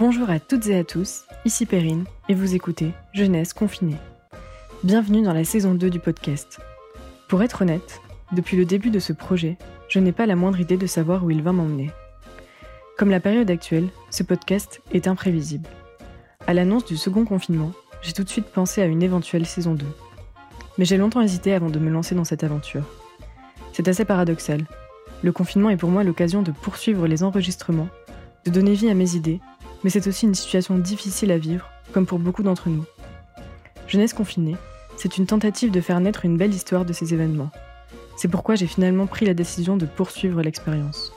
Bonjour à toutes et à tous, ici Perrine, et vous écoutez Jeunesse confinée. Bienvenue dans la saison 2 du podcast. Pour être honnête, depuis le début de ce projet, je n'ai pas la moindre idée de savoir où il va m'emmener. Comme la période actuelle, ce podcast est imprévisible. À l'annonce du second confinement, j'ai tout de suite pensé à une éventuelle saison 2. Mais j'ai longtemps hésité avant de me lancer dans cette aventure. C'est assez paradoxal. Le confinement est pour moi l'occasion de poursuivre les enregistrements, de donner vie à mes idées mais c'est aussi une situation difficile à vivre, comme pour beaucoup d'entre nous. Jeunesse confinée, c'est une tentative de faire naître une belle histoire de ces événements. C'est pourquoi j'ai finalement pris la décision de poursuivre l'expérience.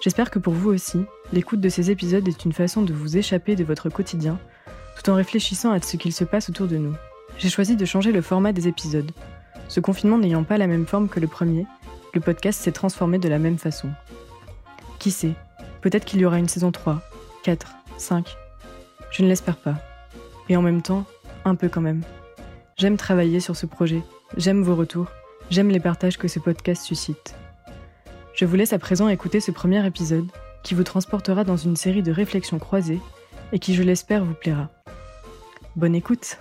J'espère que pour vous aussi, l'écoute de ces épisodes est une façon de vous échapper de votre quotidien, tout en réfléchissant à ce qu'il se passe autour de nous. J'ai choisi de changer le format des épisodes. Ce confinement n'ayant pas la même forme que le premier, le podcast s'est transformé de la même façon. Qui sait, peut-être qu'il y aura une saison 3, 4, 5. Je ne l'espère pas. Et en même temps, un peu quand même. J'aime travailler sur ce projet, j'aime vos retours, j'aime les partages que ce podcast suscite. Je vous laisse à présent écouter ce premier épisode qui vous transportera dans une série de réflexions croisées et qui, je l'espère, vous plaira. Bonne écoute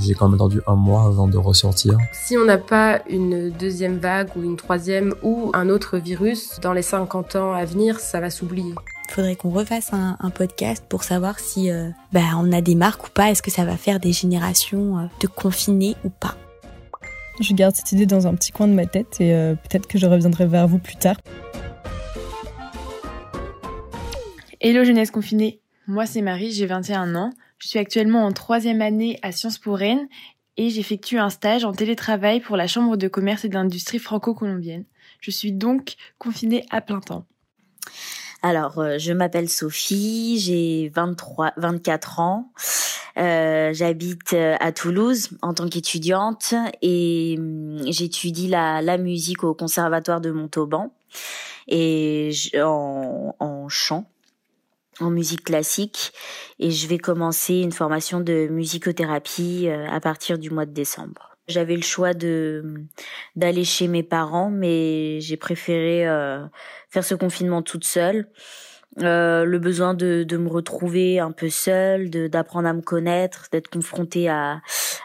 J'ai quand même attendu un mois avant de ressortir. Si on n'a pas une deuxième vague ou une troisième ou un autre virus, dans les 50 ans à venir, ça va s'oublier. Il faudrait qu'on refasse un, podcast pour savoir si euh, bah, on a des marques ou pas. Est-ce que ça va faire des générations euh, de confinés ou pas? Je garde cette idée dans un petit coin de ma tête et euh, peut-être que je reviendrai vers vous plus tard. Hello jeunesse confinée, moi c'est Marie, j'ai 21 ans. Je suis actuellement en troisième année à Sciences Po Rennes et j'effectue un stage en télétravail pour la Chambre de commerce et d'industrie franco-colombienne. Je suis donc confinée à plein temps. Alors, euh, je m'appelle Sophie, j'ai 23, 24 ans. Euh, j'habite euh, à Toulouse en tant qu'étudiante et hum, j'étudie la, la musique au conservatoire de Montauban et en, en chant en musique classique et je vais commencer une formation de musicothérapie euh, à partir du mois de décembre. J'avais le choix de d'aller chez mes parents, mais j'ai préféré euh, faire ce confinement toute seule. Euh, le besoin de, de me retrouver un peu seule, d'apprendre à me connaître, d'être confrontée à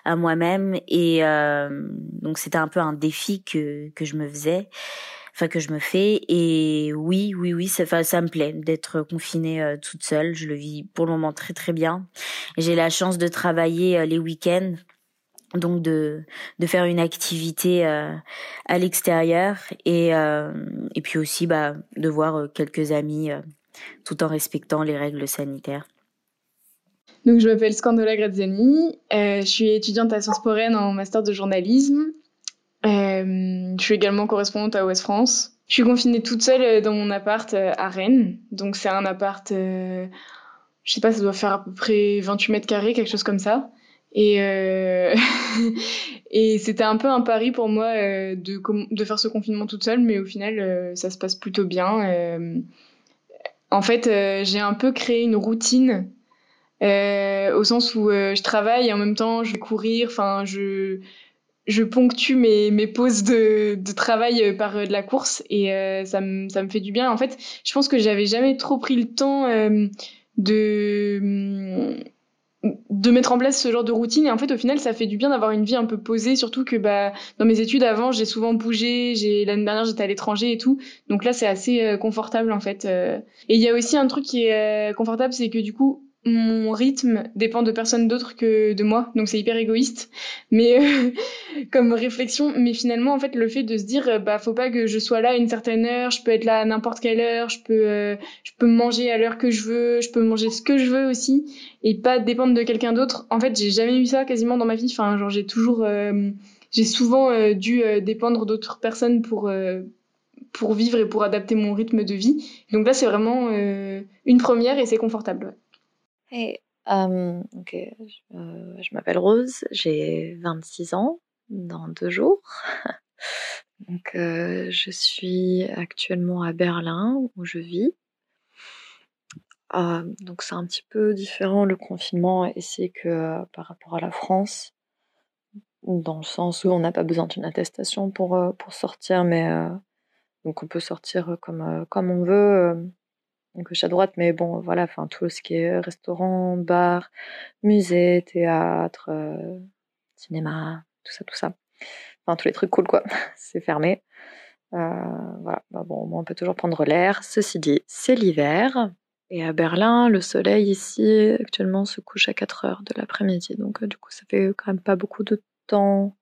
à moi-même et euh, donc c'était un peu un défi que que je me faisais enfin que je me fais. Et oui, oui, oui, ça, ça me plaît d'être confinée euh, toute seule. Je le vis pour le moment très très bien. J'ai la chance de travailler euh, les week-ends donc de de faire une activité euh, à l'extérieur et et puis aussi bah de voir quelques amis tout en respectant les règles sanitaires. Donc je m'appelle Scandola Graziani, je suis étudiante à Sciences Po Rennes en master de journalisme euh, je suis également correspondante à Ouest France. Je suis confinée toute seule euh, dans mon appart euh, à Rennes. Donc c'est un appart, je sais pas, ça doit faire à peu près 28 mètres carrés, quelque chose comme ça. Et, c'était un peu un pari pour moi de, de faire ce confinement toute seule, mais au final, ça se passe plutôt bien. en fait, j'ai un peu créé une routine au sens où je travaille et en même temps je vais courir. Enfin, je je ponctue mes, mes pauses de, de travail euh, par euh, de la course et euh, ça, me, ça me fait du bien. En fait, je pense que j'avais jamais trop pris le temps de de mettre en place ce genre de routine. Et en fait au final ça fait du bien d'avoir une vie un peu posée surtout que bah dans mes études avant j'ai souvent bougé j'ai l'année dernière j'étais à l'étranger et tout. Donc là c'est assez confortable en fait et il y a aussi un truc qui est confortable c'est que du coup mon rythme dépend de personne d'autre que de moi, donc c'est hyper égoïste. Mais euh, comme réflexion, mais finalement en fait le fait de se dire euh, bah faut pas que je sois là à une certaine heure, je peux être là à n'importe quelle heure, je peux euh, je peux manger à l'heure que je veux, je peux manger ce que je veux aussi et pas dépendre de quelqu'un d'autre. En fait j'ai jamais eu ça quasiment dans ma vie. Enfin genre j'ai toujours j'ai souvent dû dépendre d'autres personnes pour pour vivre et pour adapter mon rythme de vie. Donc là c'est vraiment une première et c'est confortable. Hey, euh, je, m'appelle Rose, j'ai 26 ans dans deux jours. donc, je suis actuellement à Berlin où je vis. donc, c'est un petit peu différent le confinement ici que par rapport à la France, dans le sens où on n'a pas besoin d'une attestation pour, pour sortir, mais donc on peut sortir comme, comme on veut gauche à droite, mais bon, voilà, enfin tout ce qui est restaurant, bar, musée, théâtre, cinéma, tout ça, tout ça. Enfin, tous les trucs cool, quoi. c'est fermé. voilà, bah, bon, on peut toujours prendre l'air. Ceci dit, c'est l'hiver. Et à Berlin, le soleil ici actuellement se couche à 4 heures de l'après-midi. Donc du coup, ça fait quand même pas beaucoup de temps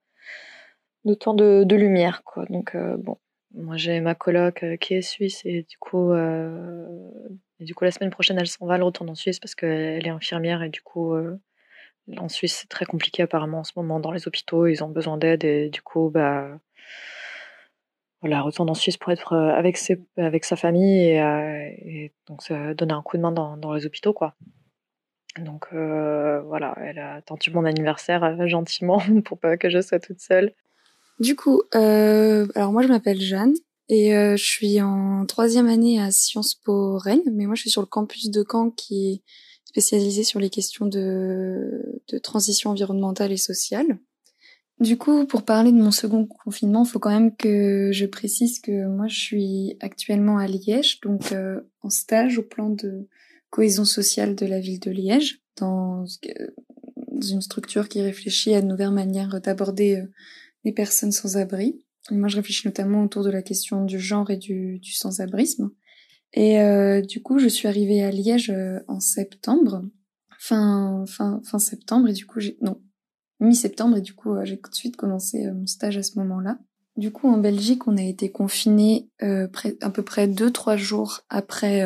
de temps de lumière, quoi. Donc bon, moi, j'ai ma coloc euh, qui est suisse et du coup, euh, du coup, la semaine prochaine, elle s'en va, elle retourne en Suisse parce qu'elle est infirmière et du coup, euh, en Suisse, c'est très compliqué apparemment en ce moment dans les hôpitaux, ils ont besoin d'aide et du coup, bah, voilà, retourne en Suisse pour être avec, ses, avec sa famille et, donc donner un coup de main dans, les hôpitaux, quoi. Donc voilà, elle a tendu mon anniversaire gentiment pour pas que je sois toute seule. Du coup, euh, alors moi je m'appelle Jeanne et euh, je suis en troisième année à Sciences Po Rennes, mais moi je suis sur le campus de Caen qui est spécialisé sur les questions de, transition environnementale et sociale. Du coup, pour parler de mon second confinement, il faut quand même que je précise que moi je suis actuellement à Liège, donc euh, en stage au plan de cohésion sociale de la ville de Liège, dans une structure qui réfléchit à de nouvelles manières d'aborder les personnes sans abri. moi, je réfléchis notamment autour de la question du genre et du, du sans-abrisme. Et euh, du coup, je suis arrivée à Liège euh, en septembre, fin fin fin septembre, et du coup, j'ai non mi-septembre, et du coup, euh, j'ai tout de suite commencé mon stage à ce moment-là. Du coup, en Belgique, on a été confiné à peu près deux trois jours après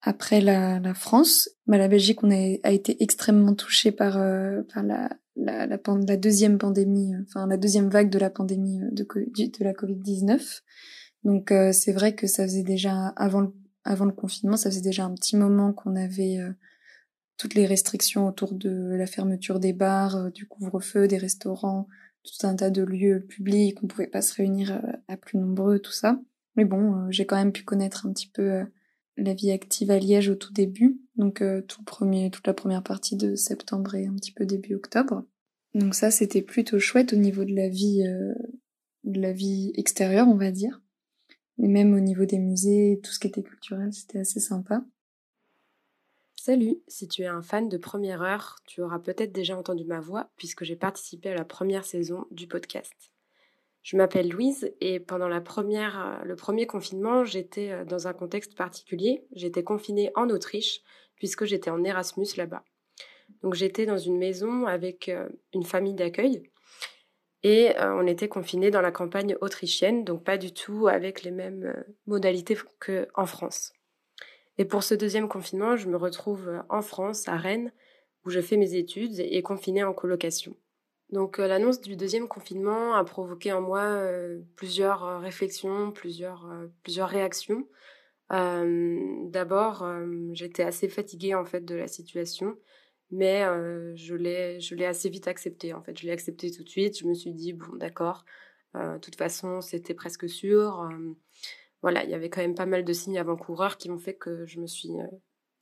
après la, la France. Bah, la Belgique, on a, a été extrêmement touché par par la la, la, la, deuxième pandémie, euh, enfin la deuxième vague de la pandémie euh, de, de la Covid-19. Donc euh, c'est vrai que ça faisait déjà avant le, avant le confinement, ça faisait déjà un petit moment qu'on avait toutes les restrictions autour de la fermeture des bars, du couvre-feu, des restaurants, tout un tas de lieux publics, on pouvait pas se réunir à plus nombreux, tout ça. Mais bon, j'ai quand même pu connaître un petit peu la vie active à Liège au tout début, donc tout premier, toute la première partie de septembre et un petit peu début octobre. Donc ça, c'était plutôt chouette au niveau de la vie, euh, de la vie extérieure, on va dire. Et même au niveau des musées, tout ce qui était culturel, c'était assez sympa. Salut, si tu es un fan de première heure, tu auras peut-être déjà entendu ma voix puisque j'ai participé à la première saison du podcast. Je m'appelle Louise et pendant la première, euh, le premier confinement, j'étais euh, dans un contexte particulier. J'étais confinée en Autriche puisque j'étais en Erasmus là-bas. Donc j'étais dans une maison avec euh, une famille d'accueil et euh, on était confinés dans la campagne autrichienne, donc pas du tout avec les mêmes euh, modalités qu'en France. Et pour ce deuxième confinement, je me retrouve en France, à Rennes, où je fais mes études et confinée en colocation. Donc l'annonce du deuxième confinement a provoqué en moi plusieurs réflexions, plusieurs, plusieurs réactions. D'abord, j'étais assez fatiguée en fait de la situation mais euh, je l'ai assez vite accepté en fait. Je l'ai accepté tout de suite. Je me suis dit bon d'accord euh, de toute façon c'était presque sûr. Euh, voilà il y avait quand même pas mal de signes avant-coureurs qui m'ont fait que je me suis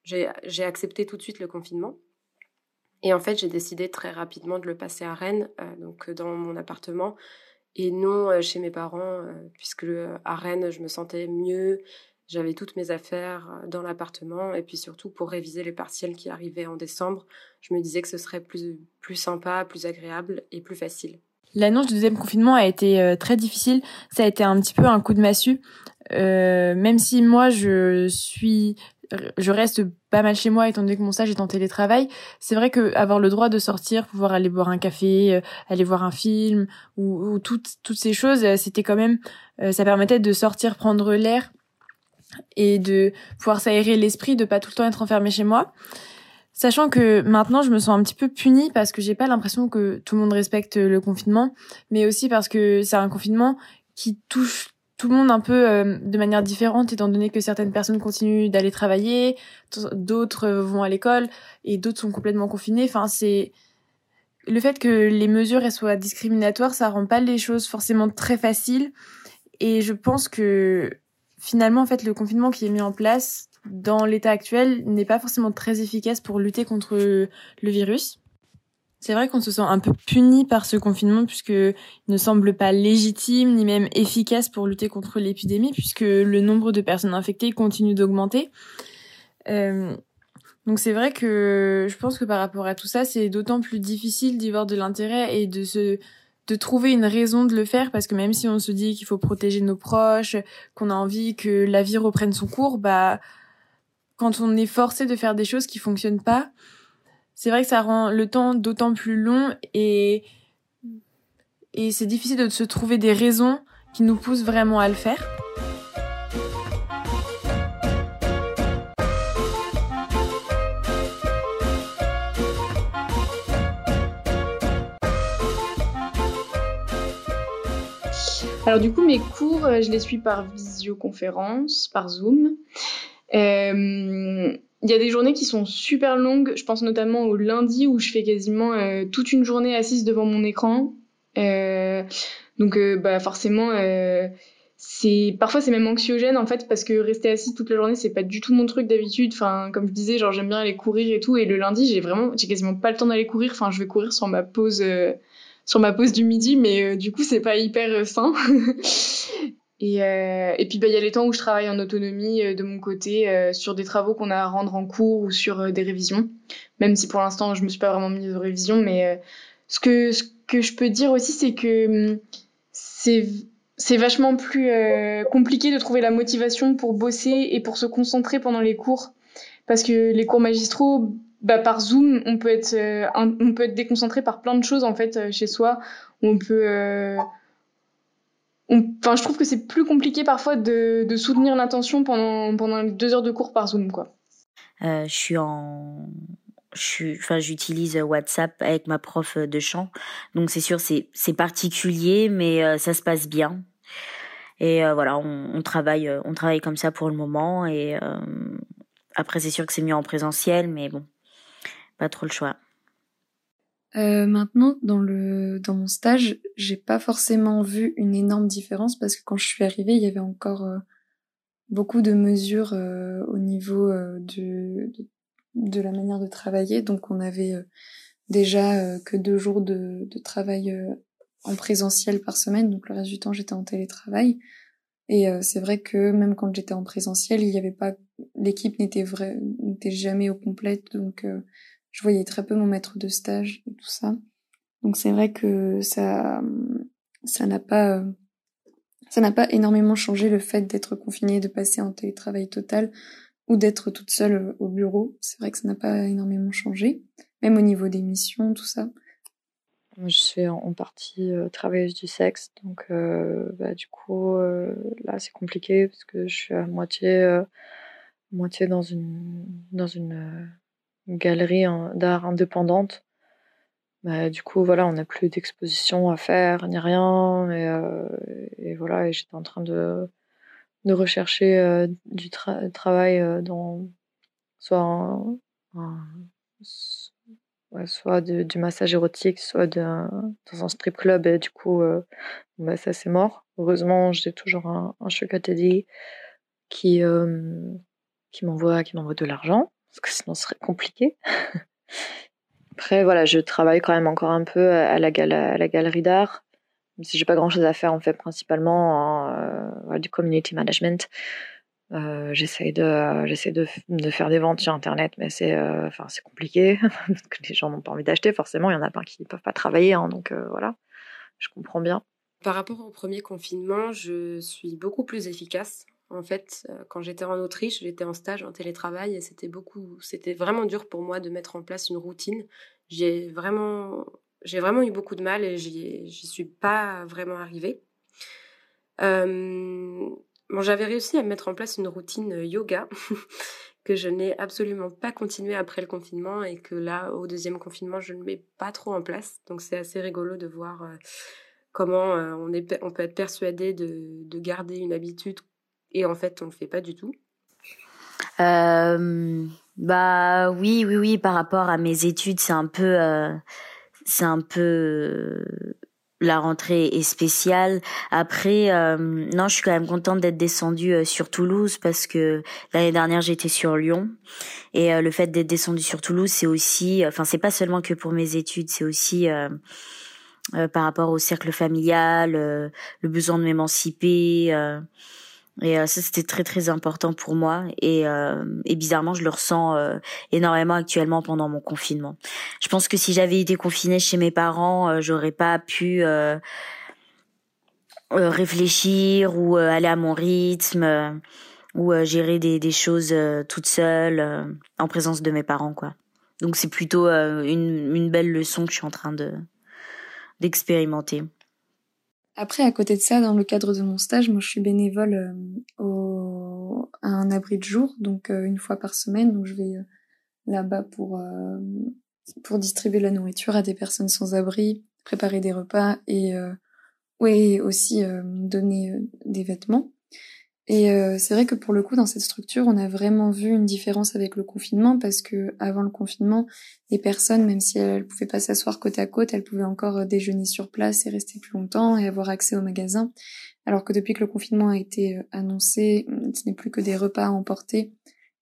j'ai accepté tout de suite le confinement. Et en fait j'ai décidé très rapidement de le passer à Rennes donc dans mon appartement et non chez mes parents puisque à Rennes je me sentais mieux j'avais toutes mes affaires euh, dans l'appartement et puis surtout pour réviser les partiels qui arrivaient en décembre, je me disais que ce serait plus, plus sympa, plus agréable et plus facile. L'annonce du deuxième confinement a été euh, très difficile. Ça a été un petit peu un coup de massue. Euh, même si moi je suis, je reste pas mal chez moi étant donné que mon stage est en télétravail. C'est vrai que avoir le droit de sortir, pouvoir aller boire un café, euh, aller voir un film ou, ou toutes toutes ces choses, c'était quand même, ça permettait de sortir prendre l'air et de pouvoir s'aérer l'esprit, de pas tout le temps être enfermé chez moi. Sachant que maintenant je me sens un petit peu punie parce que j'ai pas l'impression que tout le monde respecte le confinement, mais aussi parce que c'est un confinement qui touche tout le monde un peu euh, de manière différente étant donné que certaines personnes continuent d'aller travailler, d'autres vont à l'école et d'autres sont complètement confinés. Enfin, c'est le fait que les mesures soient discriminatoires, ça rend pas les choses forcément très faciles et je pense que finalement, en fait, le confinement qui est mis en place dans l'état actuel n'est pas forcément très efficace pour lutter contre le virus. C'est vrai qu'on se sent un peu puni par ce confinement puisque il ne semble pas légitime ni même efficace pour lutter contre l'épidémie puisque le nombre de personnes infectées continue d'augmenter. Euh, donc c'est vrai que je pense que par rapport à tout ça, c'est d'autant plus difficile d'y voir de l'intérêt et de se de trouver une raison de le faire parce que même si on se dit qu'il faut protéger nos proches, qu'on a envie que la vie reprenne son cours, bah quand on est forcé de faire des choses qui fonctionnent pas, c'est vrai que ça rend le temps d'autant plus long et et c'est difficile de se trouver des raisons qui nous poussent vraiment à le faire. Alors du coup, mes cours, euh, je les suis par visioconférence, par Zoom. Euh, il y a des journées qui sont super longues. Je pense notamment au lundi où je fais quasiment euh, toute une journée assise devant mon écran. Donc, bah forcément, parfois c'est même anxiogène en fait parce que rester assis toute la journée c'est pas du tout mon truc d'habitude. Enfin, comme je disais, genre j'aime bien aller courir et tout. Et le lundi, j'ai vraiment, j'ai quasiment pas le temps d'aller courir. Enfin, je vais courir sur ma pause sur ma pause du midi, mais du coup, c'est pas hyper sain. Et, euh, et puis, bah, il y a les temps où je travaille en autonomie euh, de mon côté euh, sur des travaux qu'on a à rendre en cours ou sur euh, des révisions. Même si pour l'instant, je me suis pas vraiment mise aux révisions. Mais euh, ce, que, ce que je peux dire aussi, c'est que hum, c'est vachement plus compliqué de trouver la motivation pour bosser et pour se concentrer pendant les cours. Parce que les cours magistraux, bah, par Zoom, on peut être, on peut être déconcentré par plein de choses en fait chez soi. On peut Enfin, je trouve que c'est plus compliqué parfois de, soutenir l'attention pendant, pendant deux heures de cours par Zoom, quoi. Euh, je suis en, enfin, j'utilise WhatsApp avec ma prof de chant, donc c'est sûr, c'est c'est particulier, mais euh, ça se passe bien. Et euh, voilà, on, travaille, on travaille comme ça pour le moment. Et euh, après, c'est sûr que c'est mieux en présentiel, mais bon, pas trop le choix. Euh, maintenant, dans le dans mon stage, j'ai pas forcément vu une énorme différence parce que quand je suis arrivée, il y avait encore euh, beaucoup de mesures euh, au niveau euh, de, de, de la manière de travailler. Donc, on avait euh, déjà que deux jours de, de travail en présentiel par semaine. Donc, le reste du temps, j'étais en télétravail. Et c'est vrai que même quand j'étais en présentiel, il y avait pas l'équipe n'était vrai n'était jamais au complète. Donc je voyais très peu mon maître de stage et tout ça. Donc c'est vrai que ça, ça n'a pas, ça n'a pas énormément changé le fait d'être confiné, de passer en télétravail total ou d'être toute seule au bureau. C'est vrai que ça n'a pas énormément changé, même au niveau des missions, tout ça. Je suis en partie euh, travailleuse du sexe, donc euh, bah, du coup euh, là c'est compliqué parce que je suis à moitié, euh, moitié dans une dans une galerie d'art indépendante. Bah, du coup, voilà, on n'a plus d'exposition à faire, ni rien. Et, euh, et voilà, j'étais en train de, de rechercher euh, du tra travail euh, dans soit, soit du massage érotique, soit dans un strip club. Et du coup, bah, ça c'est mort. Heureusement, j'ai toujours un, un sugar daddy qui, qui m'envoie de l'argent que sinon ce serait compliqué. Après, voilà, je travaille quand même encore un peu à la, galerie d'art. Si j'ai pas grand chose à faire, en fait, principalement en, euh, du community management. Euh, j'essaie de, faire des ventes sur Internet, mais c'est, euh, compliqué les gens n'ont pas envie d'acheter. Forcément, il y en a plein qui ne peuvent pas travailler, hein, donc euh, voilà, je comprends bien. Par rapport au premier confinement, je suis beaucoup plus efficace en fait, euh, quand j'étais en Autriche, j'étais en stage en télétravail et c'était beaucoup, c'était vraiment dur pour moi de mettre en place une routine. J'ai vraiment, eu beaucoup de mal et j'y suis pas vraiment arrivée. Euh, j'avais réussi à mettre en place une routine yoga que je n'ai absolument pas continué après le confinement et que là, au deuxième confinement, je ne mets pas trop en place. Donc c'est assez rigolo de voir euh, comment on, peut être persuadé de garder une habitude et en fait on le fait pas du tout euh, bah oui oui oui par rapport à mes études c'est un peu euh, c'est un peu la rentrée est spéciale. Après, euh, non, je suis quand même contente d'être descendue euh, sur Toulouse parce que l'année dernière j'étais sur Lyon et euh, le fait d'être descendue sur Toulouse, c'est aussi, enfin, c'est pas seulement que pour mes études, c'est aussi par rapport au cercle familial, le besoin de m'émanciper. Et euh, ça, c'était très très important pour moi. Et, euh, et bizarrement, je le ressens euh, énormément actuellement pendant mon confinement. Je pense que si j'avais été confinée chez mes parents, j'aurais pas pu réfléchir ou aller à mon rythme ou gérer des, des choses toute seule en présence de mes parents, quoi. Donc c'est plutôt une, une belle leçon que je suis en train de d'expérimenter. Après, à côté de ça, dans le cadre de mon stage, moi, je suis bénévole euh, au, à un abri de jour, donc euh, une fois par semaine. Donc, je vais euh, là-bas pour pour distribuer la nourriture à des personnes sans abri, préparer des repas et ouais, aussi donner des vêtements. Et euh, c'est vrai que pour le coup, dans cette structure, on a vraiment vu une différence avec le confinement parce que avant le confinement, les personnes, même si elles, pouvaient pas s'asseoir côte à côte, elles pouvaient encore euh, déjeuner sur place et rester plus longtemps et avoir accès au magasin. Alors que depuis que le confinement a été euh, annoncé, ce n'est plus que des repas à emporter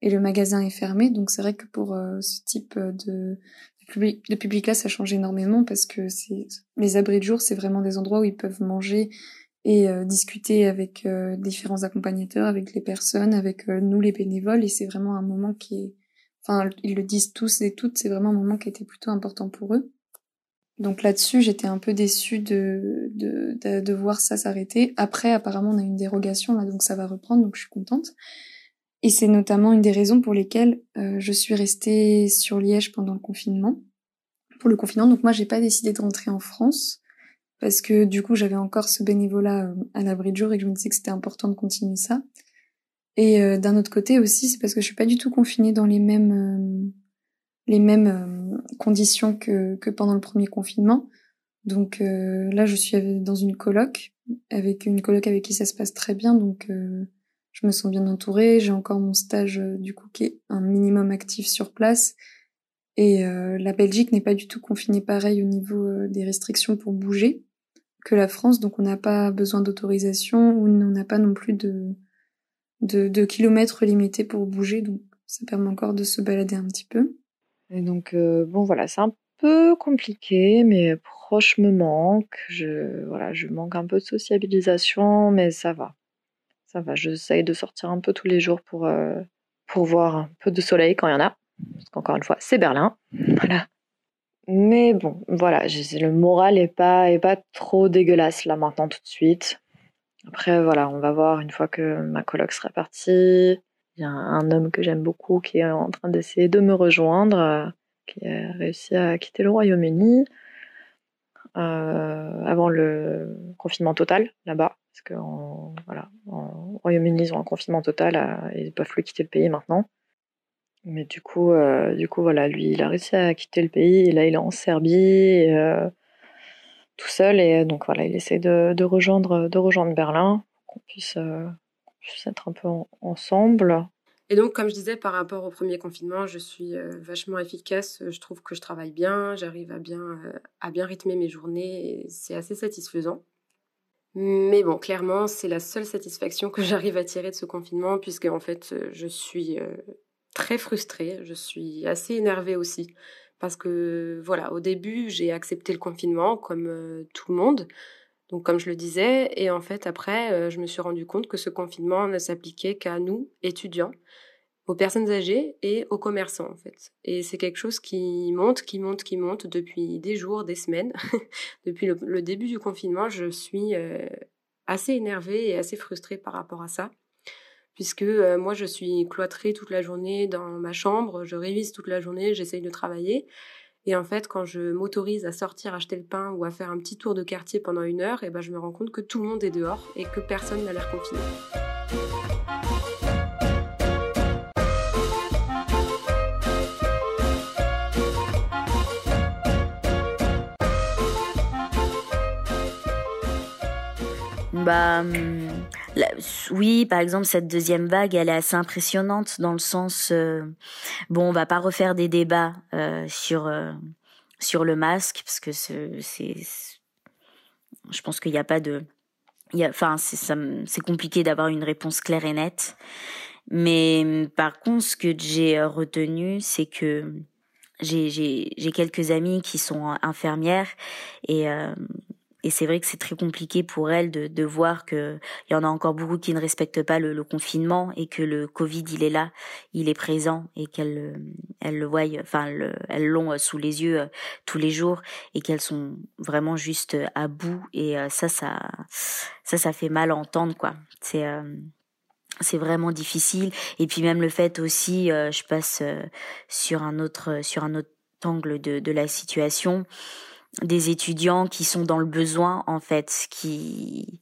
et le magasin est fermé. Donc c'est vrai que pour ce type de, de public-là, ça change énormément parce que les abris de jour, c'est vraiment des endroits où ils peuvent manger et euh, discuter avec euh, différents accompagnateurs, avec les personnes, avec euh, nous les bénévoles. Et c'est vraiment un moment qui est, enfin ils le disent tous et toutes, c'est vraiment un moment qui était plutôt important pour eux. Donc là-dessus, j'étais un peu déçue de, de, de, de voir ça s'arrêter. Après, apparemment, on a une dérogation là, donc ça va reprendre, donc je suis contente. Et c'est notamment une des raisons pour lesquelles je suis restée sur Liège pendant le confinement. Pour le confinement, donc moi, j'ai pas décidé de rentrer en France parce que du coup j'avais encore ce bénévolat euh, à l'abri de jour et que je me disais que c'était important de continuer ça. Et euh, d'un autre côté aussi, c'est parce que je suis pas du tout confinée dans les mêmes euh, les mêmes conditions que, que pendant le premier confinement. Donc là, je suis dans une coloc avec une coloc avec qui ça se passe très bien, donc je me sens bien entourée. J'ai encore mon stage du coup qui est un minimum actif sur place. Et la Belgique n'est pas du tout confinée pareil au niveau des restrictions pour bouger que la France, donc on n'a pas besoin d'autorisation ou on n'a pas non plus de, de, kilomètres limités pour bouger, donc ça permet encore de se balader un petit peu. Et donc euh, bon voilà, c'est un peu compliqué, mais proche me manque. Je voilà, je manque un peu de sociabilisation, mais ça va, ça va. J'essaye de sortir un peu tous les jours pour euh, pour voir un peu de soleil quand il y en a, parce qu'encore une fois, c'est Berlin, voilà. Mais bon, voilà, le moral est pas, est pas trop dégueulasse là maintenant tout de suite. Après, voilà, on va voir une fois que ma coloc sera partie. Il y a un homme que j'aime beaucoup qui est en train d'essayer de me rejoindre, euh, qui a réussi à quitter le Royaume-Uni euh, avant le confinement total là-bas. Parce que voilà, en Royaume-Uni, ils ont un confinement total euh, et ils peuvent plus quitter le pays maintenant. Mais du coup, euh, du coup, voilà, lui, il a réussi à quitter le pays là, il est en Serbie, euh, tout seul. Et donc, voilà, il essaie de, rejoindre, de rejoindre Berlin, qu'on puisse, euh, être un peu ensemble. Et donc, comme je disais, par rapport au premier confinement, je suis vachement efficace. Je trouve que je travaille bien, j'arrive à bien, à bien rythmer mes journées c'est assez satisfaisant. Mais bon, clairement, c'est la seule satisfaction que j'arrive à tirer de ce confinement, puisque en fait, je suis très frustrée, je suis assez énervée aussi. Parce que voilà, au début, j'ai accepté le confinement comme euh, tout le monde, donc comme je le disais, et en fait après, euh, je me suis rendu compte que ce confinement ne s'appliquait qu'à nous, étudiants, aux personnes âgées et aux commerçants en fait. Et c'est quelque chose qui monte, qui monte, qui monte depuis des jours, des semaines. depuis le, début du confinement, je suis euh, assez énervée et assez frustrée par rapport à ça puisque euh, moi je suis cloîtrée toute la journée dans ma chambre, je révise toute la journée, j'essaye de travailler. Et en fait, quand je m'autorise à sortir acheter le pain ou à faire un petit tour de quartier pendant une heure, et eh ben, je me rends compte que tout le monde est dehors et que personne n'a l'air confiné. Bah, oui, par exemple, cette deuxième vague, elle est assez impressionnante dans le sens, euh, bon, on va pas refaire des débats euh, sur euh, sur le masque parce que c'est je pense qu'il n'y a pas de, enfin, c'est compliqué d'avoir une réponse claire et nette. Mais par contre, ce que j'ai retenu, c'est que j'ai quelques amis qui sont infirmières et euh, et c'est vrai que c'est très compliqué pour elles de, de voir que il y en a encore beaucoup qui ne respectent pas le, le, confinement et que le Covid il est là, il est présent et qu'elles elles le voient, enfin elles l'ont sous les yeux euh, tous les jours et qu'elles sont vraiment juste à bout. Et euh, ça ça ça ça fait mal entendre quoi. C'est c'est vraiment difficile. Et puis même le fait aussi euh, je passe euh, sur un autre sur un autre angle de, de la situation des étudiants qui sont dans le besoin en fait qui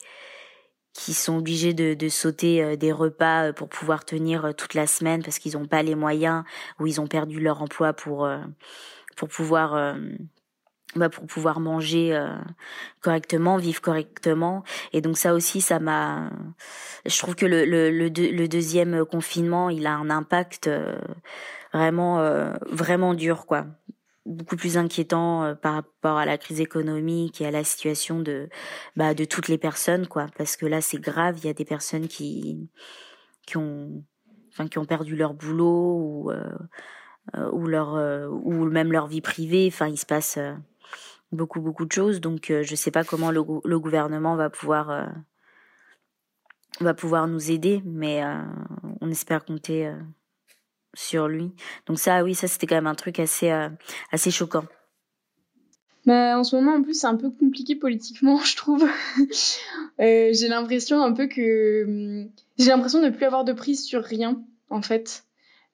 qui sont obligés de, de sauter euh, des repas pour pouvoir tenir toute la semaine parce qu'ils n'ont pas les moyens ou ils ont perdu leur emploi pour pour pouvoir bah, pour pouvoir manger euh, correctement, vivre correctement. Et donc ça aussi, ça m'a. Je trouve que le, le, le, deuxième confinement, il a un impact euh, vraiment euh, vraiment dur, quoi. Beaucoup plus inquiétant par rapport à la crise économique et à la situation de bah, de toutes les personnes, quoi. Parce que là, c'est grave. Il y a des personnes qui qui ont enfin qui ont perdu leur boulot ou ou leur ou même leur vie privée. Enfin, il se passe beaucoup beaucoup de choses. Donc euh, je sais pas comment le, le gouvernement va pouvoir euh, va pouvoir nous aider, mais euh, on espère compter sur lui. Donc ça, oui, ça c'était quand même un truc assez assez choquant. Bah, en ce moment, en plus, c'est un peu compliqué politiquement, je trouve. j'ai l'impression un peu que hum, j'ai l'impression de ne plus avoir de prise sur rien, en fait.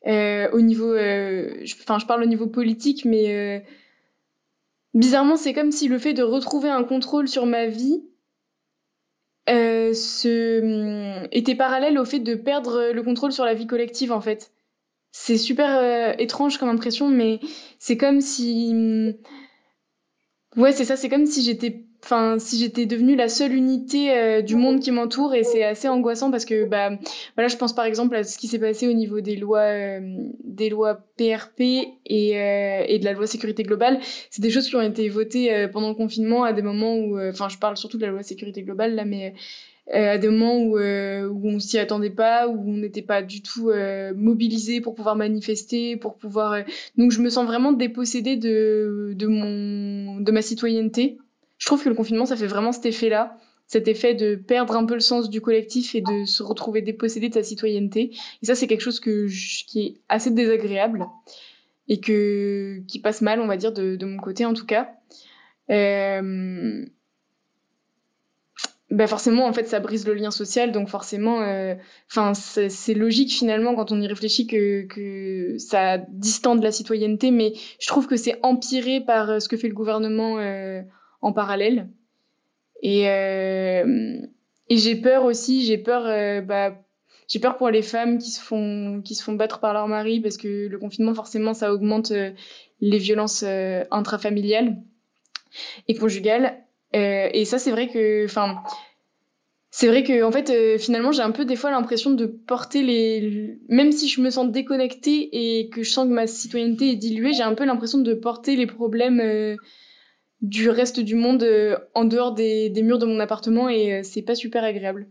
au niveau, enfin, je parle au niveau politique, mais Bizarrement, c'est comme si le fait de retrouver un contrôle sur ma vie euh, hum, était parallèle au fait de perdre le contrôle sur la vie collective, en fait. C'est super euh, étrange comme impression, mais c'est comme si... Hum, ouais, c'est ça, c'est comme si j'étais enfin si j'étais devenue la seule unité euh, du monde qui m'entoure et c'est assez angoissant parce que bah voilà je pense par exemple à ce qui s'est passé au niveau des lois euh, des lois PRP et, et de la loi sécurité globale. C'est des choses qui ont été votées pendant le confinement à des moments où enfin je parle surtout de la loi sécurité globale là mais à des moments où, où on s'y attendait pas, où on n'était pas du tout mobilisé pour pouvoir manifester, pour pouvoir. Donc je me sens vraiment dépossédée de, ma citoyenneté je trouve que le confinement, ça fait vraiment cet effet-là, cet effet de perdre un peu le sens du collectif et de se retrouver dépossédé de sa citoyenneté. Et ça, c'est quelque chose qui est assez désagréable et qui passe mal, on va dire, de, mon côté en tout cas. Euh... Ben forcément, en fait, ça brise le lien social, donc forcément, euh, enfin, c'est logique finalement quand on y réfléchit que, que ça distende la citoyenneté, mais je trouve que c'est empiré par euh, ce que fait le gouvernement euh, en parallèle. Et, euh, et j'ai peur aussi, j'ai peur, euh, bah, j'ai peur pour les femmes qui se font qui se font battre par leur mari parce que le confinement forcément ça augmente les violences intrafamiliales et conjugales. Et ça c'est vrai que, enfin, c'est vrai que en fait finalement j'ai un peu des fois l'impression de porter les même si je me sens déconnectée et que je sens que ma citoyenneté est diluée j'ai un peu l'impression de porter les problèmes du reste du monde euh, en dehors des, murs de mon appartement et euh, c'est pas super agréable.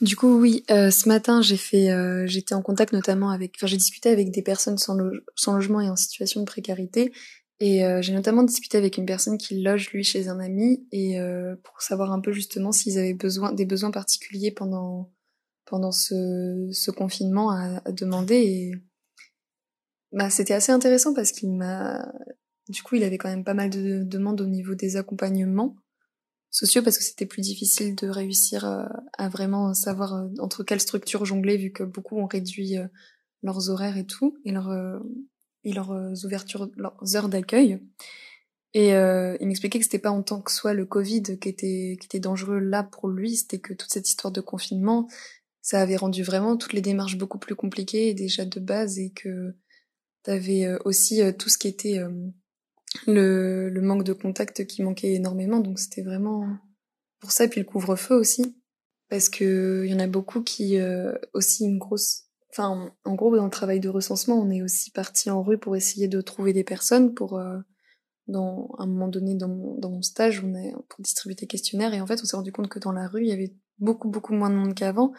Du coup, oui, euh, ce matin, j'ai fait, j'étais en contact notamment avec, enfin, j'ai discuté avec des personnes sans, logement et en situation de précarité, et j'ai notamment discuté avec une personne qui loge lui chez un ami et pour savoir un peu justement s'ils avaient besoin des besoins particuliers pendant pendant ce, ce confinement à, à demander et bah c'était assez intéressant parce qu'il m'a du coup, il avait quand même pas mal de demandes au niveau des accompagnements sociaux parce que c'était plus difficile de réussir euh, à, vraiment savoir euh, entre quelles structures jongler vu que beaucoup ont réduit euh, leurs horaires et tout et, leur, et leurs ouvertures, leurs heures d'accueil. Et il m'expliquait que c'était pas en tant que soit le Covid qui était, qui était dangereux là pour lui, c'était que toute cette histoire de confinement, ça avait rendu vraiment toutes les démarches beaucoup plus compliquées déjà de base et que t'avais aussi tout ce qui était le, le manque de contact qui manquait énormément. Donc c'était vraiment pour ça. Et puis le couvre-feu aussi. Parce que il y en a beaucoup qui euh, aussi une grosse. Enfin, en gros, dans le travail de recensement, on est aussi parti en rue pour essayer de trouver des personnes pour euh, dans un moment donné dans mon, stage, on est pour distribuer des questionnaires. Et en fait, on s'est rendu compte que dans la rue, il y avait beaucoup beaucoup moins de monde qu'avant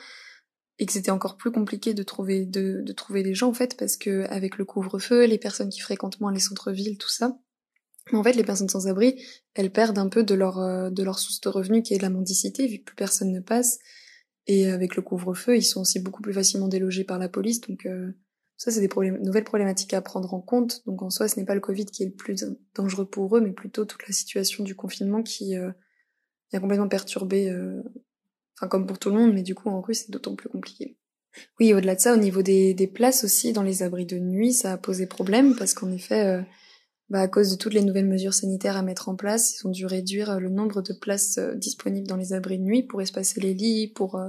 et que c'était encore plus compliqué de trouver de, trouver des gens en fait parce que avec le couvre-feu, les personnes qui fréquentent moins les centres-villes, tout ça, en fait, les personnes sans abri, elles perdent un peu de leur euh, de leur source de revenus qui est la mendicité vu que plus personne ne passe et avec le couvre-feu, ils sont aussi beaucoup plus facilement délogés par la police donc euh, ça, c'est des nouvelles problématiques à prendre en compte. Donc en soi, ce n'est pas le Covid qui est le plus dangereux pour eux, mais plutôt toute la situation du confinement qui euh, a complètement perturbé, euh, enfin comme pour tout le monde, mais du coup en rue, c'est d'autant plus compliqué. Oui, au-delà de ça, au niveau des, des, places aussi, dans les abris de nuit, ça a posé problème parce qu'en effet, euh, bah, à cause de toutes les nouvelles mesures sanitaires à mettre en place, ils ont dû réduire le nombre de places disponibles dans les abris de nuit pour espacer les lits, pour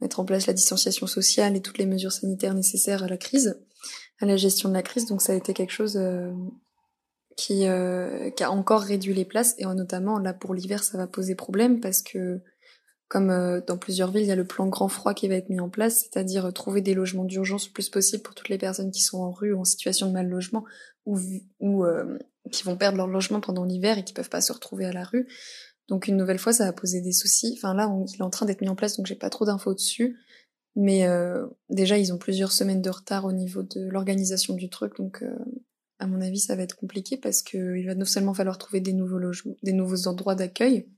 mettre en place la distanciation sociale et toutes les mesures sanitaires nécessaires à la crise, à la gestion de la crise. Donc ça a été quelque chose euh, qui, euh, qui a encore réduit les places et notamment là pour l'hiver ça va poser problème parce que comme euh, dans plusieurs villes il y a le plan grand froid qui va être mis en place, c'est-à-dire trouver des logements d'urgence le plus possible pour toutes les personnes qui sont en rue ou en situation de mal logement ou, ou qui vont perdre leur logement pendant l'hiver et qui peuvent pas se retrouver à la rue. Donc une nouvelle fois, ça a posé des soucis. Enfin là, il est en train d'être mis en place, donc j'ai pas trop d'infos dessus. Mais euh, déjà, ils ont plusieurs semaines de retard au niveau de l'organisation du truc, donc euh, à mon avis, ça va être compliqué parce que il va non seulement falloir trouver des nouveaux logements, des nouveaux endroits d'accueil,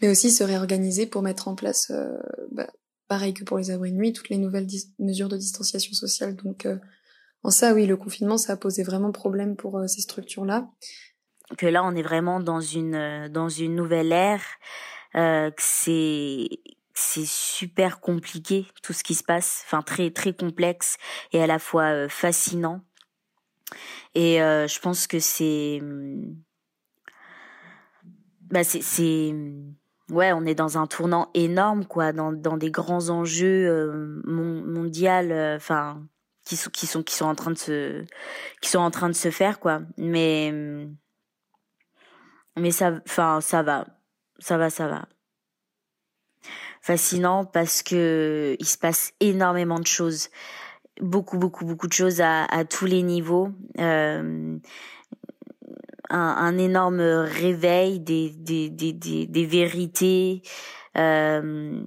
mais aussi se réorganiser pour mettre en place, euh, bah, pareil que pour les abris de nuit, toutes les nouvelles mesures de distanciation sociale. Donc euh, en ça, oui, le confinement, ça a posé vraiment problème pour euh, ces structures-là. Que là on est vraiment dans une euh, dans une nouvelle ère que c'est c'est super compliqué tout ce qui se passe. Enfin très très complexe et à la fois fascinant. Et euh, je pense que c'est bah c'est c'est ouais on est dans un tournant énorme quoi dans dans des grands enjeux euh, mondial enfin qui sont qui sont qui sont en train de se qui sont en train de se faire quoi mais mais ça, enfin, ça va, ça va, ça va. Fascinant parce que il se passe énormément de choses, beaucoup, beaucoup, beaucoup de choses à, à tous les niveaux. Euh, un, un, énorme réveil des, des, des, des, des vérités, euh,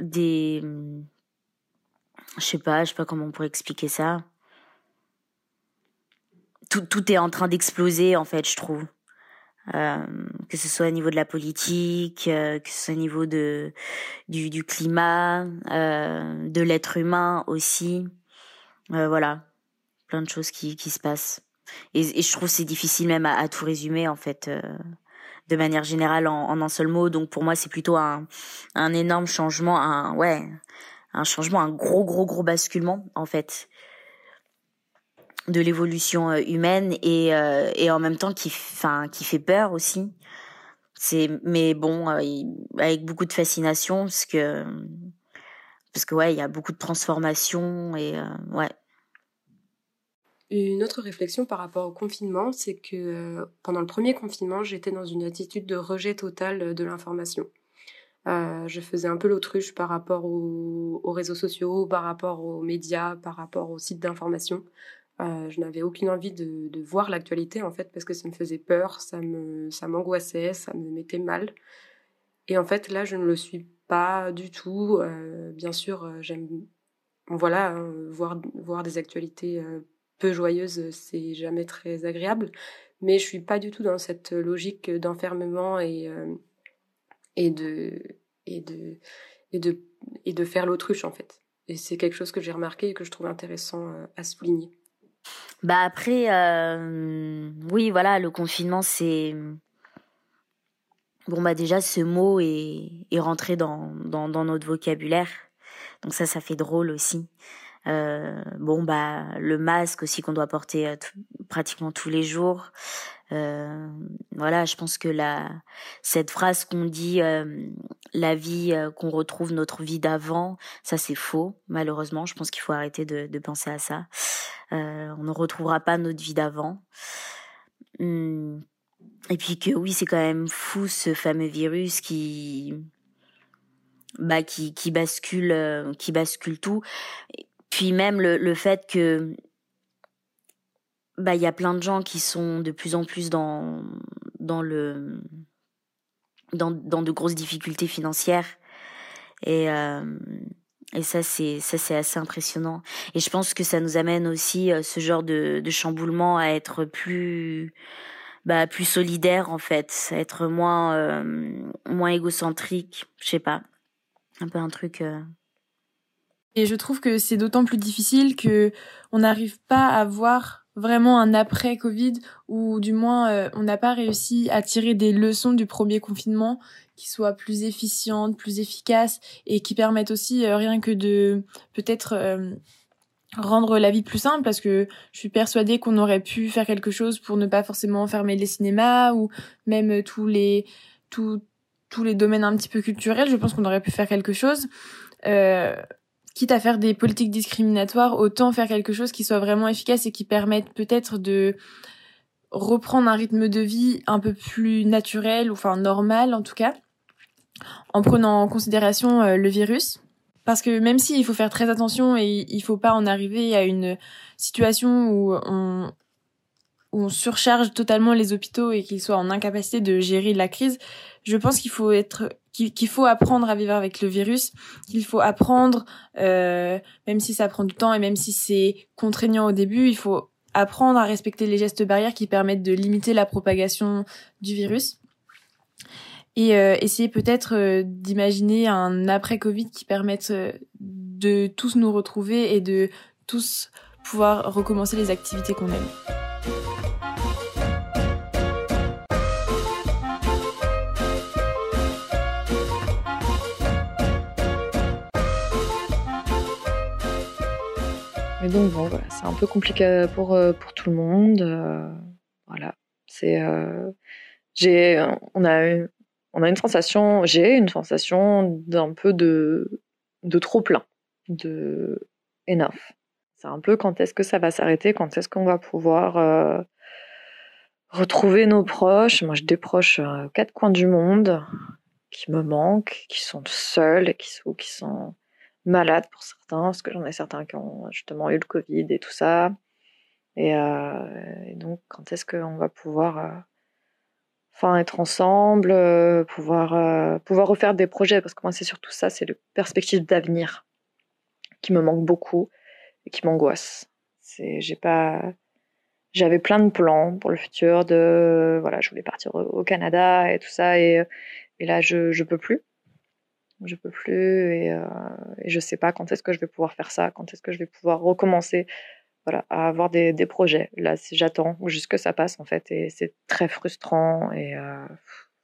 des, je sais pas, je sais pas comment on pourrait expliquer ça. Tout, tout est en train d'exploser en fait, je trouve. Euh, que ce soit au niveau de la politique, euh, que ce soit au niveau de du, du climat, euh, de l'être humain aussi. Euh, voilà, plein de choses qui, qui se passent. Et, je trouve c'est difficile même à, tout résumer en fait, euh, de manière générale en, un seul mot. Donc pour moi c'est plutôt un, énorme changement, un ouais, un changement, un gros gros gros basculement en fait de l'évolution euh, humaine et euh, et en même temps qui enfin qui fait peur aussi c'est mais bon avec beaucoup de fascination parce que parce que ouais il y a beaucoup de transformations et ouais une autre réflexion par rapport au confinement, c'est que pendant le premier confinement, j'étais dans une attitude de rejet total de l'information. Euh, je faisais un peu l'autruche par rapport aux, aux, réseaux sociaux, par rapport aux médias, par rapport aux sites d'information. Euh, je n'avais aucune envie de, voir l'actualité en fait parce que ça me faisait peur, ça ça m'angoissait, ça me mettait mal. Et en fait là je ne le suis pas du tout. Euh, bien sûr euh, j'aime voilà hein, voir voir des actualités euh, peu joyeuses c'est jamais très agréable, mais je suis pas du tout dans cette logique d'enfermement et euh, et de et de et de et de faire l'autruche en fait. Et c'est quelque chose que j'ai remarqué et que je trouve intéressant euh, à souligner. Bah après, euh, oui, voilà, le confinement, c'est bon bah déjà ce mot est, est rentré dans, dans notre vocabulaire, donc ça, ça fait drôle aussi. Euh, bon bah le masque aussi qu'on doit porter euh, pratiquement tous les jours. Euh, voilà, je pense que la cette phrase qu'on dit euh, la vie euh, qu'on retrouve notre vie d'avant, ça c'est faux malheureusement. Je pense qu'il faut arrêter de, de penser à ça. on ne retrouvera pas notre vie d'avant. Hum. Et puis que oui, c'est quand même fou ce fameux virus qui bah qui qui bascule qui bascule tout puis même le, le fait que bah il y a plein de gens qui sont de plus en plus dans dans le dans, dans de grosses difficultés financières. Et euh, et ça c'est ça c'est assez impressionnant. Et je pense que ça nous amène aussi euh, ce genre de, de chamboulement à être plus bah plus solidaire en fait. À être moins euh, moins égocentrique je sais pas. Un peu un truc euh, et je trouve que c'est d'autant plus difficile que on n'arrive pas à voir vraiment un après Covid ou du moins euh, on n'a pas réussi à tirer des leçons du premier confinement qui soient plus efficientes, plus efficaces et qui permettent aussi euh, rien que de peut-être euh, rendre la vie plus simple parce que je suis persuadée qu'on aurait pu faire quelque chose pour ne pas forcément fermer les cinémas ou même tous les tous tous les domaines un petit peu culturels, je pense qu'on aurait pu faire quelque chose. Euh, quitte à faire des politiques discriminatoires, autant faire quelque chose qui soit vraiment efficace et qui permette peut-être de reprendre un rythme de vie un peu plus naturel, ou enfin normal en tout cas, en prenant en considération euh, le virus. Parce que même s'il faut faire très attention et il faut pas en arriver à une situation où on, où on surcharge totalement les hôpitaux et qu'ils soient en incapacité de gérer la crise, je pense qu'il faut être qu'il faut apprendre à vivre avec le virus, qu'il faut apprendre, euh, même si ça prend du temps et même si c'est contraignant au début, il faut apprendre à respecter les gestes barrières qui permettent de limiter la propagation du virus. Et euh, essayer peut-être euh, d'imaginer un après-Covid qui permette euh, de tous nous retrouver et de tous pouvoir recommencer les activités qu'on aime. Donc bon, c'est un peu compliqué pour, euh, pour tout le monde. euh, voilà, c'est, euh, j'ai, on a, eu- on a une sensation, j'ai une sensation d'un peu de, de trop plein, de enough. C'est un peu quand est-ce que ça va s'arrêter, quand est-ce qu'on va pouvoir retrouver nos proches. Moi, euh, aux quatre coins du monde qui me manquent, qui sont seuls, qui qui sont malades pour certains, parce que j'en ai certains qui ont justement eu le Covid et tout ça. Et, euh, donc, quand est-ce qu'on va pouvoir euh, être ensemble, euh, pouvoir pouvoir refaire des projets? Parce que moi, c'est surtout ça, c'est le perspective d'avenir qui me manque beaucoup et qui m'angoisse. C'est, j'ai pas, j'avais plein de plans pour le futur. De voilà, je voulais partir au, Canada et tout ça, et, et là, je je peux plus je peux plus et, euh, et je sais pas quand est-ce que je vais pouvoir faire ça, quand est-ce que je vais pouvoir recommencer voilà, à avoir des, des projets. Là, j'attends juste que ça passe en fait et c'est très frustrant et euh,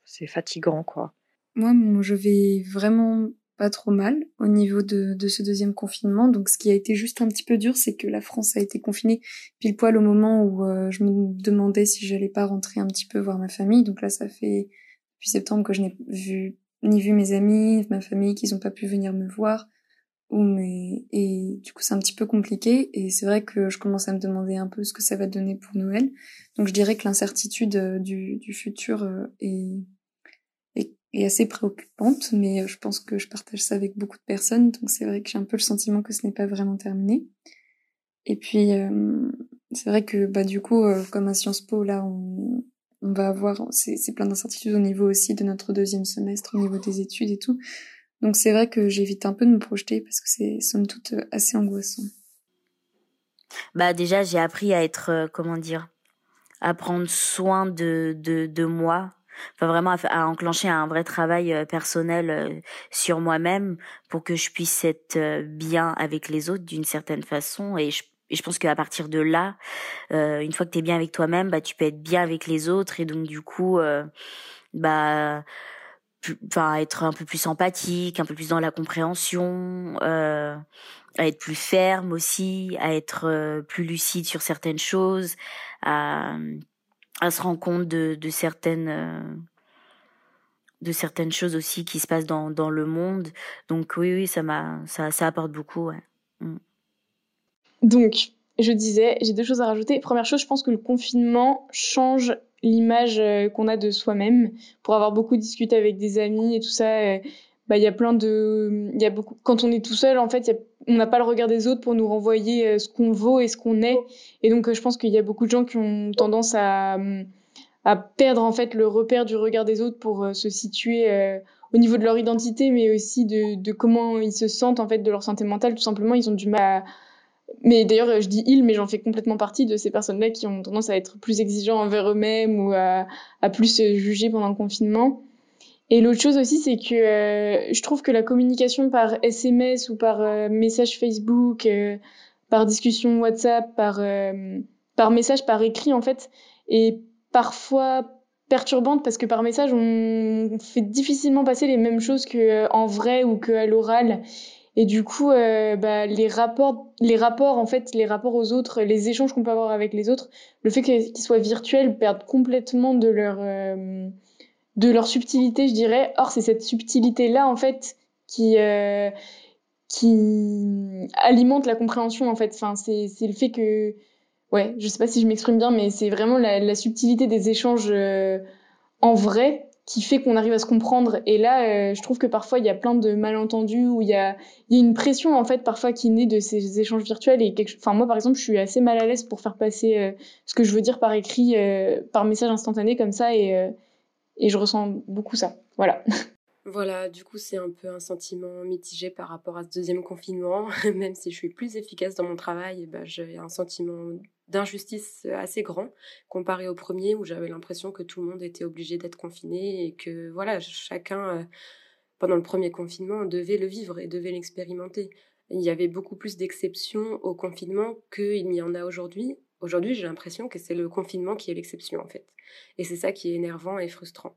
c'est fatigant quoi. Moi, je vais vraiment pas trop mal au niveau de, de ce deuxième confinement. Donc, ce qui a été juste un petit peu dur, c'est que la France a été confinée pile poil au moment où euh, je me demandais si j'allais pas rentrer un petit peu voir ma famille. Donc là, ça fait depuis septembre que je n'ai vu ni vu mes amis, ma famille, qu'ils ont pas pu venir me voir. Ou mes... Et du coup, c'est un petit peu compliqué. Et c'est vrai que je commence à me demander un peu ce que ça va donner pour Noël. Donc, je dirais que l'incertitude euh, du, du futur euh, est est, est assez préoccupante, mais euh, je pense que je partage ça avec beaucoup de personnes, donc c'est vrai que j'ai un peu le sentiment que ce n'est pas vraiment terminé. Et puis, euh, c'est vrai que bah, du coup, comme à Sciences Po, là, on, on va avoir, c'est plein d'incertitudes au niveau aussi de notre deuxième semestre, au niveau des études et tout. Donc c'est vrai que j'évite un peu de me projeter parce que c'est somme toute assez angoissant. Bah déjà, j'ai appris à être, euh, comment dire, à prendre soin de, de, de moi. Enfin, vraiment à, enclencher un vrai travail euh, personnel euh, sur moi-même pour que je puisse être bien avec les autres d'une certaine façon. Et je, et je pense qu'à partir de là, euh, une fois que tu es bien avec toi-même, bah, tu peux être bien avec les autres. Et donc, du coup, euh, bah, enfin, être un peu plus empathique, un peu plus dans la compréhension. Euh, à être plus ferme aussi, à être plus lucide sur certaines choses, à, se rendre compte de, certaines de certaines choses aussi qui se passent dans, dans le monde. Donc oui, oui, ça m'a ça, ça apporte beaucoup. Mm. Donc, je disais, j'ai deux choses à rajouter. Première chose, je pense que le confinement change l'image euh, qu'on a de soi-même. Pour avoir beaucoup discuté avec des amis et tout ça, euh, bah, il y a plein de, y a beaucoup, quand on est tout seul, en fait, on n'a pas le regard des autres pour nous renvoyer ce qu'on vaut et ce qu'on est. Et donc, je pense qu'il y a beaucoup de gens qui ont tendance à, à perdre en fait le repère du regard des autres pour se situer au niveau de leur identité, mais aussi de, de, comment ils se sentent en fait de leur santé mentale. Tout simplement, ils ont du mal à... Mais d'ailleurs, je dis ils, mais j'en fais complètement partie de ces personnes-là qui ont tendance à être plus exigeants envers eux-mêmes ou à, plus se juger pendant le confinement. Et l'autre chose aussi, c'est que euh, je trouve que la communication par SMS ou par euh, message Facebook, euh, par discussion WhatsApp, par, par message, par écrit, en fait, est parfois perturbante parce que par message, on fait difficilement passer les mêmes choses qu'en vrai ou qu'à l'oral. Et du coup, bah, les rapports, les rapports, en fait, les rapports aux autres, les échanges qu'on peut avoir avec les autres, le fait qu'ils soient virtuels perdent complètement de leur de leur subtilité, je dirais. Or, c'est cette subtilité-là, en fait, qui, euh, qui alimente la compréhension, en fait. Enfin, c'est, le fait que... Ouais, je sais pas si je m'exprime bien, mais c'est vraiment la, subtilité des échanges euh, en vrai qui fait qu'on arrive à se comprendre. Et là, euh, je trouve que parfois, il y a plein de malentendus, où il y a, y a une pression, en fait, parfois qui naît de ces échanges virtuels. Et quelque... enfin, moi, par exemple, je suis assez mal à l'aise pour faire passer ce que je veux dire par écrit, par message instantané, comme ça, et je ressens beaucoup ça. Voilà. Voilà, du coup, c'est un peu un sentiment mitigé par rapport à ce deuxième confinement. Même si je suis plus efficace dans mon travail, bah, j'ai un sentiment d'injustice assez grand comparé au premier où j'avais l'impression que tout le monde était obligé d'être confiné et que voilà, chacun, euh, pendant le premier confinement, devait le vivre et devait l'expérimenter. Il y avait beaucoup plus d'exceptions au confinement qu'il n'y en a aujourd'hui. Aujourd'hui, j'ai l'impression que c'est le confinement qui est l'exception en fait. Et c'est ça qui est énervant et frustrant.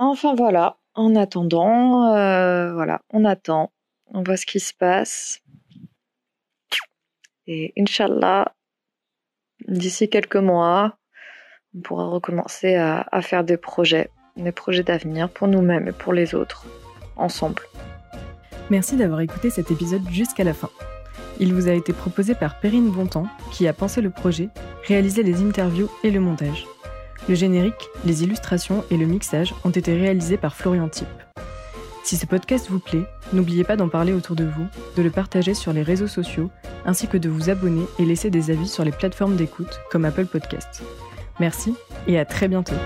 Enfin voilà, en attendant, euh, voilà, on attend, on voit ce qui se passe. Et Inch'Allah, d'ici quelques mois, on pourra recommencer à, à faire des projets, des projets d'avenir pour nous-mêmes et pour les autres, ensemble. Merci d'avoir écouté cet épisode jusqu'à la fin. Il vous a été proposé par Perrine Bontemps, qui a pensé le projet, réalisé les interviews et le montage. Le générique, les illustrations et le mixage ont été réalisés par Florian Type. Si ce podcast vous plaît, n'oubliez pas d'en parler autour de vous, de le partager sur les réseaux sociaux, ainsi que de vous abonner et laisser des avis sur les plateformes d'écoute comme Apple Podcast. Merci et à très bientôt.